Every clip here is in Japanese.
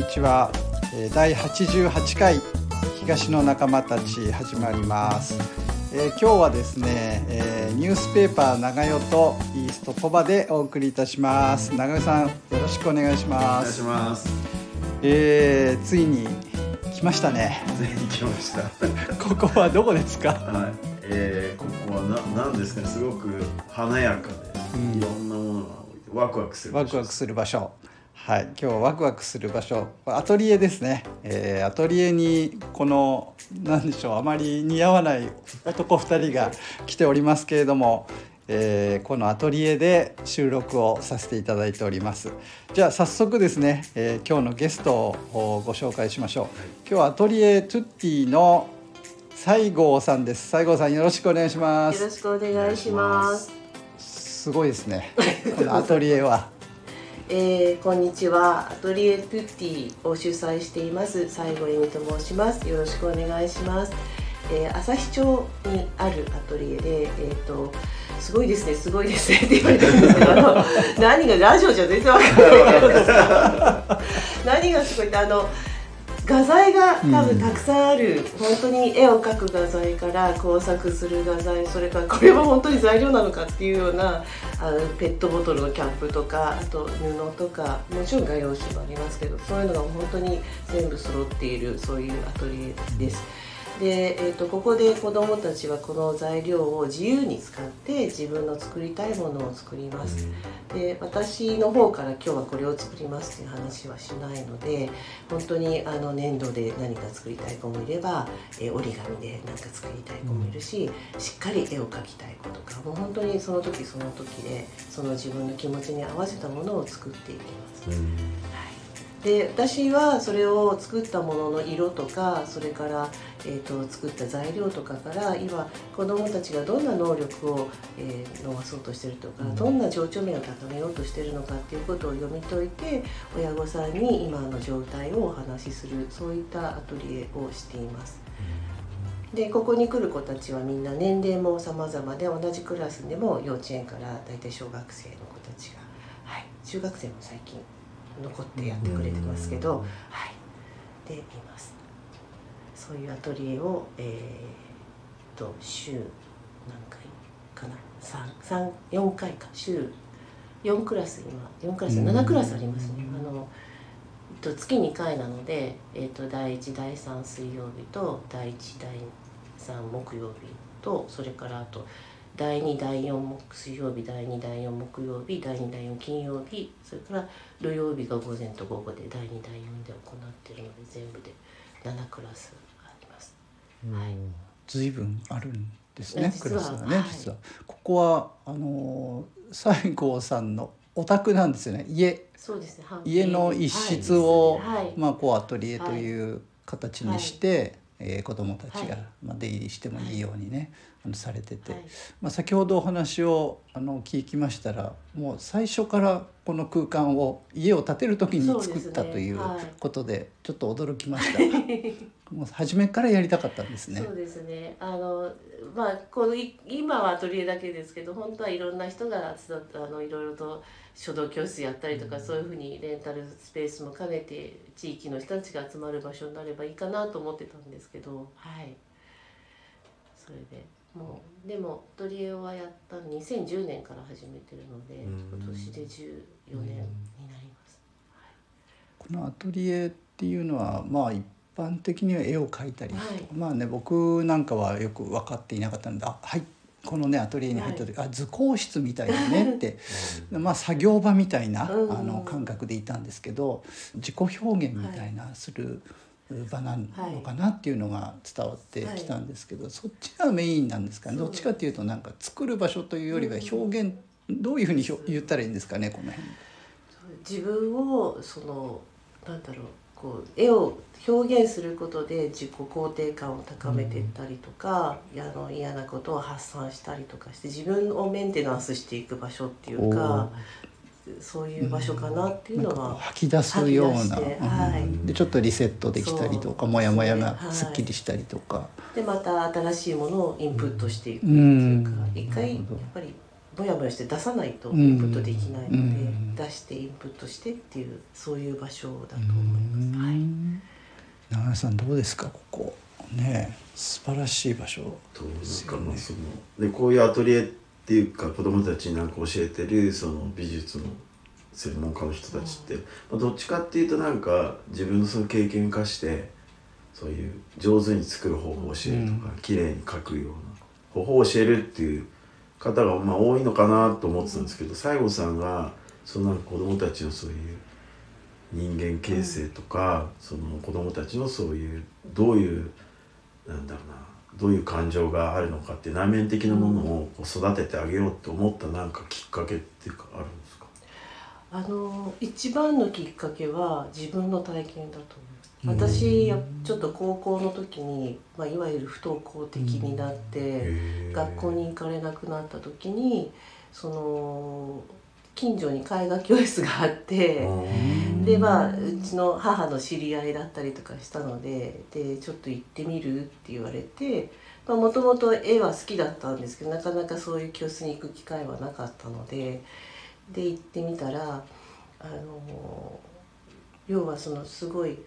にちは。えー第88回東の仲間たち始まります、えー今日はですね、えーニュースペーパー長代とイースト鳥羽でお送りいたします。長代さんよろしくお願いしお願いします。ます。えーついに来ましたね。ついに来ました。ここはどこですか？はい。えー、ここはななんですかね、すごく華やかで、うん。いろんなものが置いてワクワクする。ワクワクする場所はい。今日はワクワクする場所。アトリエですね、えーアトリエにこの何でしょうあまり似合わない男2人が来ておりますけれども、えーこのアトリエで収録をさせていただいております。じゃあ早速ですね、えー今日のゲストをご紹介しましょう。今日はアトリエトゥッティの西郷さんです。西郷さんよろしくお願いします。よろしくお願いします。すごいですね。このアトリエはえー、こんにちは。アトリエトゥッティを主催しています西郷恵美と申します。よろしくお願いします。えー、旭町にあるアトリエで、えっ、と。すごいですね、すごいですねって言われたんですけど、何がラジオじゃ全然わからないから何がすごいってあの画材が多分たくさんある、本当に絵を描く画材から工作する画材それからこれは本当に材料なのかっていうようなあのペットボトルのキャップとかあと布とかもちろん画用紙もありますけどそういうのが本当に全部揃っているそういうアトリエです。で、えー、とここで子どもたちはこの材料を自由に使って自分の作りたいものを作ります。で私の方から今日はこれを作りますっていう話はしないので本当にあの粘土で何か作りたい子もいれば、えー折り紙で何か作りたい子もいるし、しっかり絵を描きたい子とかもう本当にその時その時でその自分の気持ちに合わせたものを作っていきます。はいで私はそれを作ったものの色とかそれから、えー、と作った材料とかから今子どもたちがどんな能力を、えー伸ばそうとしてるとかどんな情緒面を高めようとしてるのかっていうことを読み解いて親御さんに今の状態をお話しするそういったアトリエをしています。でここに来る子たちはみんな年齢も様々で同じクラスでも幼稚園から大体小学生の子たちが、はい、中学生も最近残ってやってくれてますけど、はい、でいます。そういうアトリエをえー、と週何回かな？4回か。週4クラス今。4クラスうん。7クラスありますね。あのと月2回なので、えっと第1第3水曜日と第1第3木曜日とそれからあと第2第4木水曜日第2第4木曜日第2第4金曜日それから土曜日が午前と午後で第2第4で行っているので全部で7クラスあります。はいずい。ぶんあるんですねクラスがね、はい。実は。ここはあのー西郷さんのお宅なんですよね。家。そうですね半家の一室を、はい。はいまあこうアトリエという形にして、えー子どもたちが、はい。まあ、出入りしてもいいようにね、されてて、はいまあ、先ほどお話をあの聞きましたらもう最初からこの空間を家を建てる時に作ったというそうですねことでちょっと驚きました。もう初めからやりたかったんですねそう。ですね。あのまあこのい今はアトリエだけですけど、本当はいろんな人があのいろいろと書道教室やったりとか、そういうふうにレンタルスペースも兼ねて地域の人たちが集まる場所になればいいかなと思ってたんですけど、はい。それでもう。でもアトリエはやったの2010年から始めてるので、うん。今年で14年になります。このアトリエっていうのはまあ一般的には絵を描いたり、はい。まあね僕なんかはよく分かっていなかったので「あはいこのねアトリエに入った時、あ図工室みたいだね」ってまあ作業場みたいな、うん。あの感覚でいたんですけど自己表現みたいなする場なのかなっていうのが伝わってきたんですけど、そっちがメインなんですかねどっちかっていうとなんか作る場所というよりは表現、どういうふうにひょ言ったらいいんですかねこの辺。自分をそのなんだろうこう絵を表現することで自己肯定感を高めていったりとか、いやあの嫌なことを発散したりとかして自分をメンテナンスしていく場所っていうかそういう場所かなっていうのなんかこうは、吐き出すような、はい。うん。でちょっとリセットできたりとかモヤモヤがはい。すっきりしたりとか、でまた新しいものをインプットしていくってういうん。か、一回やっぱりモヤモヤして出さないとインプットできないので、うん。出してインプットしてっていうそういう場所だと思います。はい。長谷さんどうですかここ。ね素晴らしい場所となんかまあそのでこういうアトリエっていうか子供たちになんか教えてるその美術の専門家の人たちって、まあ、どっちかっていうとなんか自分のその経験を生かしてそういう上手に作る方法を教えるとか、綺麗に描くような方法を教えるっていう方がまあ多いのかなと思ってたんですけど西郷さんがその子供たちのそういう人間形成とか、その子供たちのそういうどういうなんだろうなどういう感情があるのかって内面的なものを育ててあげようと思ったなんかきっかけっていうかあるんですか？あの一番のきっかけは自分の体験だと思う。私やちょっと高校の時に、まあ、いわゆる不登校的になって、学校に行かれなくなった時にその近所に絵画教室があって。でまあうちの母の知り合いだったりとかしたのででちょっと行ってみるって言われてもともと絵は好きだったんですけどなかなかそういう教室に行く機会はなかったのでで行ってみたらあの要はそのすごい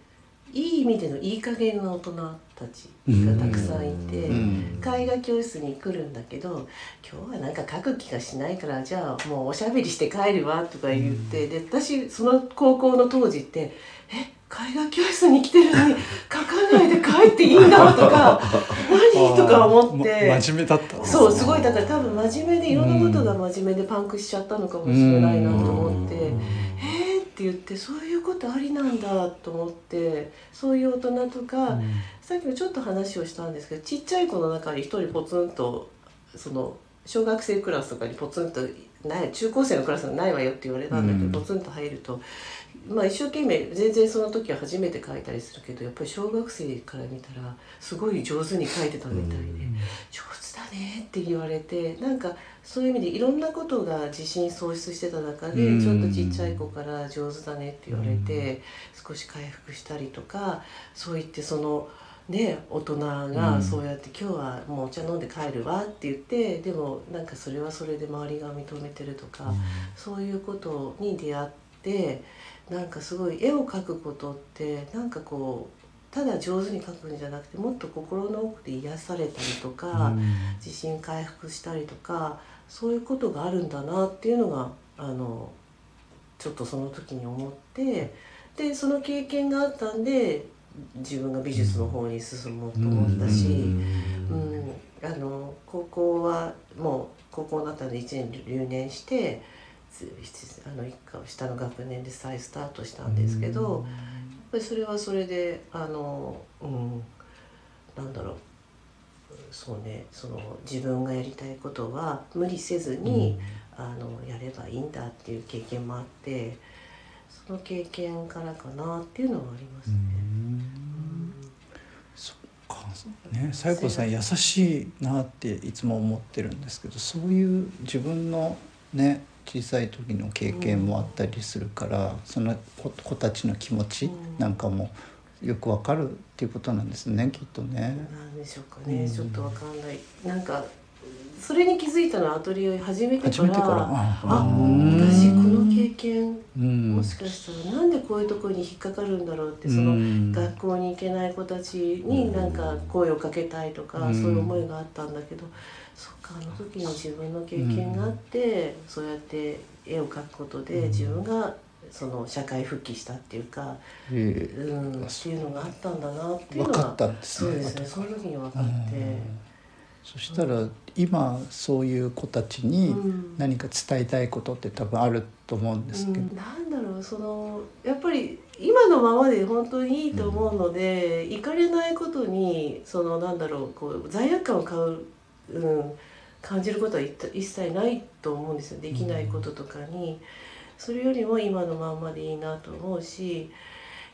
いい意味でのいい加減な大人たちがたくさんいて。うん絵画教室に来るんだけど今日はなんか描く気がしないからじゃあもうおしゃべりして帰るわとか言って、で私その高校の当時って「え絵画教室に来てるのに描かないで帰っていいんだ」とか「何?」とか思ってま 真面目だったそうすごいだから多分真面目でいろんなことが真面目でパンクしちゃったのかもしれないなと思って。って言ってそういうことありなんだと思ってそういう大人とか、さっきもちょっと話をしたんですけどちっちゃい子の中に一人ポツンとその小学生クラスとかにポツンとない中高生のクラスがないわよって言われたんだけど、うんポツンと入ると。まあ、一生懸命全然その時は初めて書いたりするけどやっぱり小学生から見たらすごい上手に書いてたみたいで、上手だねって言われてなんかそういう意味でいろんなことが自信喪失してた中で、うん。ちょっとちっちゃい子から上手だねって言われて、少し回復したりとかそう言ってその。ね、大人うん。がそうやって「今日はもうお茶飲んで帰るわ」って言ってでもなんかそれはそれで周りが認めてるとか、そういうことに出会ってなんかすごい絵を描くことってなんかこうただ上手に描くんじゃなくてもっと心の奥で癒されたりとか、自信回復したりとかそういうことがあるんだなっていうのがあのちょっとその時に思ってでその経験があったんで自分が美術の方に進もうと思ったし。うん、あの高校はもう高校になったので1年留年してつあの一家下の学年で再スタートしたんですけど、やっぱりそれはそれであの、うん、なんだろう。そうねその自分がやりたいことは無理せずに、あのやればいいんだっていう経験もあってその経験からかなっていうのはありますね。そっかね西郷さん優しいなっていつも思ってるんですけどそういう自分のね小さい時の経験もあったりするから、その子子たちの気持ちなんかもよくわかるっていうことなんですねきっとね。なんでしょうかね、うんちょっとわかんない。なんかそれに気づいたのはアトリエを始めてから。初めてから。あうん。私この経験うん。もしかしたら。なんでこういうところに引っかかるんだろうってそのうん。学校に行けない子たちになんか声をかけたいとか、うん。そういう思いがあったんだけどそっかあの時に自分の経験があって、そうやって絵を描くことで自分がその社会復帰したっていうか、ええ。うん、っていうのがあったんだなっていうのが分かったんですね。そうですね。その時に分かって。そしたら今そういう子たちにうん。何か伝えたいことって多分あると思うんですけど、うん、なんだろうそのやっぱり今のままで本当にいいと思うので、行かれないことにそのなんだろうこう罪悪感を買う、うん、感じることは一一切ないと思うんですよ。できないこととかに、それよりも今のまんまでいいなと思うし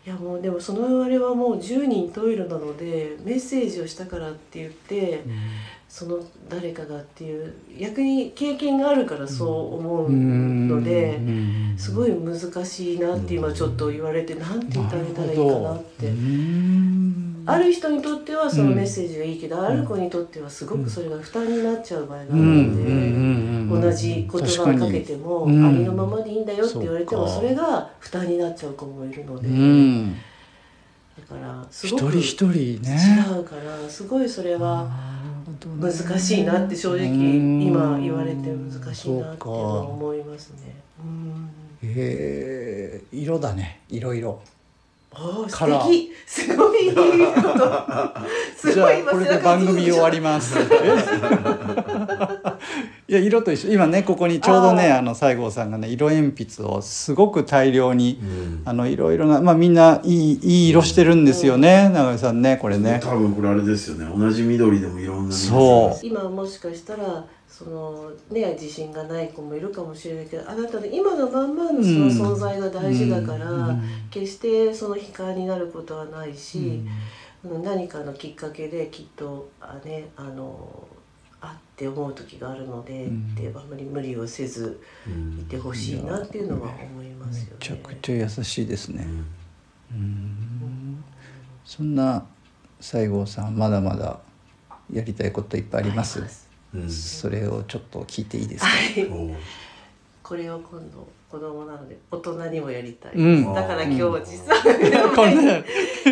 いやもうでもそのあれはもう10人トイレなのでメッセージをしたからって言って、その誰かがっていう逆に経験があるからそう思うので、すごい難しいなって今ちょっと言われてなんて言ってあげたらいいかなって。ある人にとってはそのメッセージがいいけど、ある子にとってはすごくそれが負担になっちゃう場合があるので、うん。同じ言葉をかけても、ありのままでいいんだよって言われてもそれが負担になっちゃう子もいるのうで、ん。だからす一ごく人一人ね。違うからすごいそれは難しいなって正直うん。今言われて難しいなって思いますね。え色だね。いろいろああカラー。素敵すごいいいこと。すじゃあごい今これで番組終わります。いや色と一緒。今ねここにちょうどねあの西郷さんがね色鉛筆をすごく大量にうん。あのいろいろなまあみんないいいい色してるんですよね長井さんねこれね。多分これあれですよね。同じ緑でもいろんなそう。今もしかしたらそのね自信がない子もいるかもしれないけどあなたの今のまんまのその存在が大事だから、うん。決してその悲観になることはないし、うん。何かのきっかけできっとあねあのあって思う時があるので、うんであまり無理をせずうんいてほしいなっていうのは思いますよね。めちゃくちゃ優しいですね。うんうんそんな西郷さんまだまだやりたいこといっぱいあります？うんそれをちょっと聞いていいですか？これを今度子供なので大人にもやりたい、うん。だから今日うん。実はこれ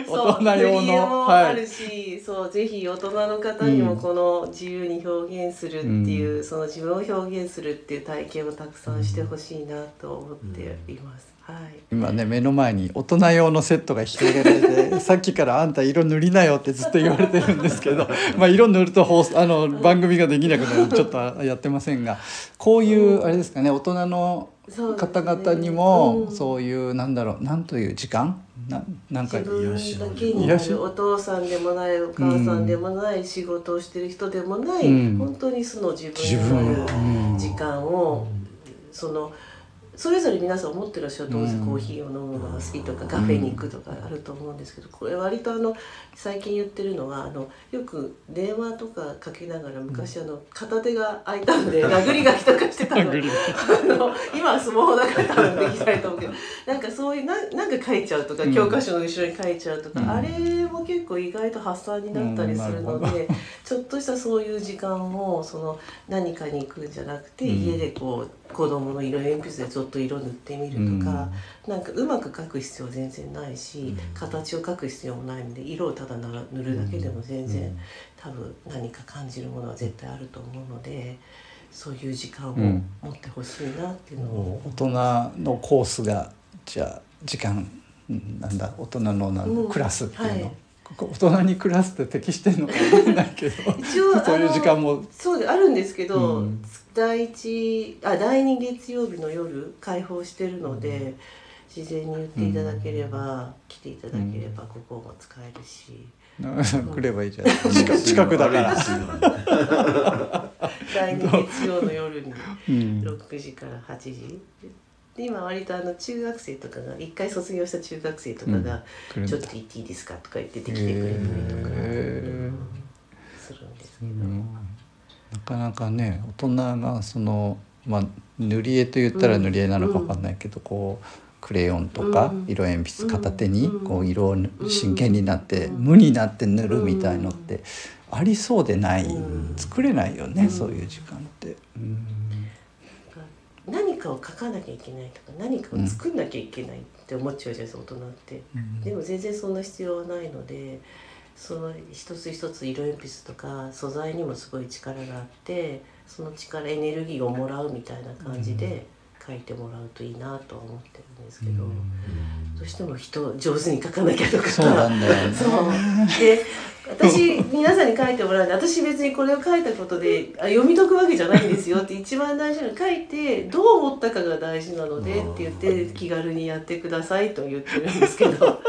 大人用の。もあるし、そうぜひ大人の方にもうんこの自由に表現するっていう、その自分を表現するっていう体験をたくさんしてほしいなと思っています。はい。今ね目の前に大人用のセットが広げられてさっきから「あんた色塗りなよ」ってずっと言われてるんですけど まあ色塗ると放送あの番組ができなくなるちょっとやってませんがこういうあれですかね大人の方々にもうん。そういうなんだろうなんという時間？ななんか癒しのだけになるお父さんでもないお母さんでもない、仕事をしてる人でもない、うん。本当に素の自自分になる分、うん。時間を、そのそれぞれ皆さん思ってらっしゃる。と思うん。です、うんコーヒーを飲むのが好きとかカフェに行くとかあると思うんですけどこれ割とあの最近言ってるのはあのよく電話とかかけながら昔あの片手が空いたんで 殴り書きとかしてたの。あの今はスマホだから多分できないと思うけどなんかそういうなんなんか書いちゃうとか、うん。教科書の後ろに書いちゃうとか、うん。あれも結構意外と発散になったりするのうんちょっとしたそういう時間をその何かに行くんじゃなくて、うん。家でこう子供の色鉛筆でちょっと色塗ってみるとか、なんかうまく描く必要全然ないし、うん。形を描く必要もないので色をただ塗るだけでも全然、多分何か感じるものは絶対あると思うのでそういう時間をうん。持ってほしいなっていうのを、大人のコースがじゃあ時間うんなんだ大人のなんクラスっていうの、はい。ここ大人にクラスって適してんのかわかんないけど 一応そういう時間も。そうであるんですけど、うん。第一あ第二月曜日の夜開放してるので、事前に言っていただければ、来ていただければここも使えるし、来ればいいじゃん。近近くだから、第二月曜の夜にうん。6時から8時で今割とあの中学生とかが一回卒業した中学生とかが来るんだ「ちょっと行っていいですか?」とか言ってて来てくれたりとか、へー。するんですけど、うん。なかなかね大人がその、まあ、塗り絵と言ったら塗り絵なのかわかんないけど、こうクレヨンとかうん。色鉛筆片手にうん。こう色を真剣になってうん。無になって塗るみたいのってありそうでない。うん。作れないよねうん。そういう時間って。うん。何かを書かなきゃいけないとか何かを作んなきゃいけないって思っちゃうじゃないですか大人って。うん。でも全然そんな必要はないのでその一つ一つ色鉛筆とか素材にもすごい力があってその力エネルギーをもらうみたいな感じで書いてもらうといいなとは思ってるんですけど、うん。どうしても人上手に書かなきゃとか。そうなんだよね。そう。で私皆さんに書いてもらうんで私別にこれを書いたことであ読み解くわけじゃないんですよって 一番大事なの書いてどう思ったかが大事なのでって言って気軽にやってくださいと言ってるんですけど。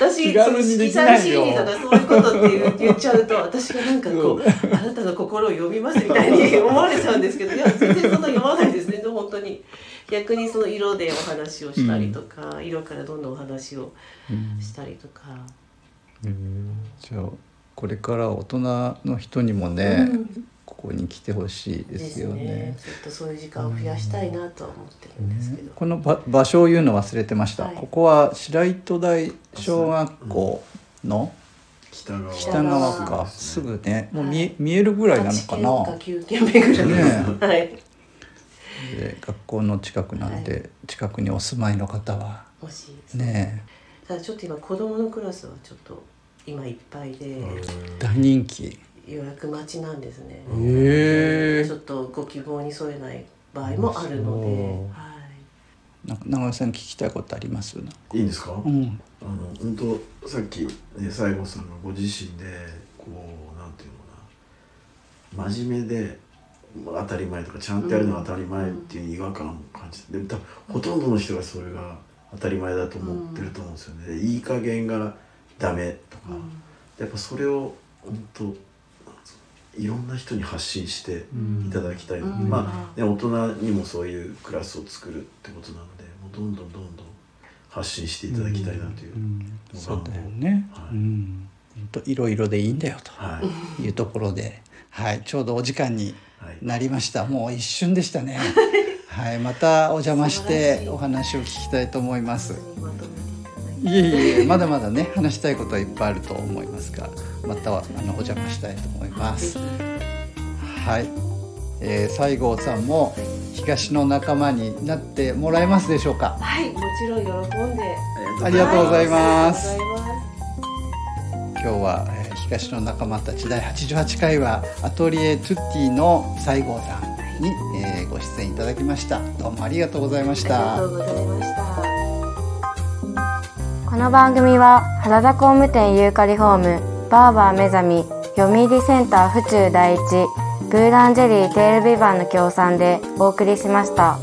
私その色彩心理とかそういうことって言っちゃうと私がなんかこうあなたの心を読みますみたいに思われちゃうんですけどいや全然そんな読まないですね。本当に逆にその色でお話をしたりとか、色からどんどんお話をうんしたりとか。うん。じゃあこれから大人の人にもね、うん。ここに来てほしいですよね。ちょっとそういう時間を増やしたいなとは思ってるんですけど。この場場所を言うの忘れてました、はい。ここは白糸台小学校の北側。北側北か側。すぐねもう見,、はい見えるぐらいなのか8な軒か9軒目ぐらい。です。ねはい。で学校の近くなんで、はい。近くにお住まいの方は。欲しいです。ねねただちょっと今子供のクラスはちょっと今いっぱいで大人気。予約待ちなんですね、へちょっとご希望に添えない場合もあるので、はい、なんか長尾さん聞きたいことあります？いいんですか、うん。あの本当さっきね西郷さんがご自身でこうなんていうのかな。真面目でまあ当たり前とかちゃんとやるのが当たり前っていう違和感を感じてでも多分ほとんどの人がそれが当たり前だと思ってると思うんですよね、でいい加減がダメとか、やっぱそれを本当いろんな人に発信していただきたい、うん。まあ、ね、大人にもそういうクラスを作るってことなのでもうどんどんどんどん発信していただきたいなという、うん。そうだよね、はいうん本当いろいろでいいんだよはい。というところで、はい、ちょうどお時間にはい。なりました。もう一瞬でしたね。はい。またお邪魔してお話を聞きたいと思います。いえいえまだまだね話したいことはいっぱいあると思いますがまたはあのお邪魔したいと思います。ぜはい、えー、西郷さんも東の仲間になってもらえますでしょうか？ひはい。もちろん喜んで。ありがとうございます今日は、えー東の仲間たち第88回はアトリエトゥッティの西郷さんに、えーご出演いただきました。どうもありがとうございました。ありがとうございました。この番組は原田工務店ユーカリホームバーバー目覚み読売センター府中第一ブーランジェリーテールビバンの協賛でお送りしました。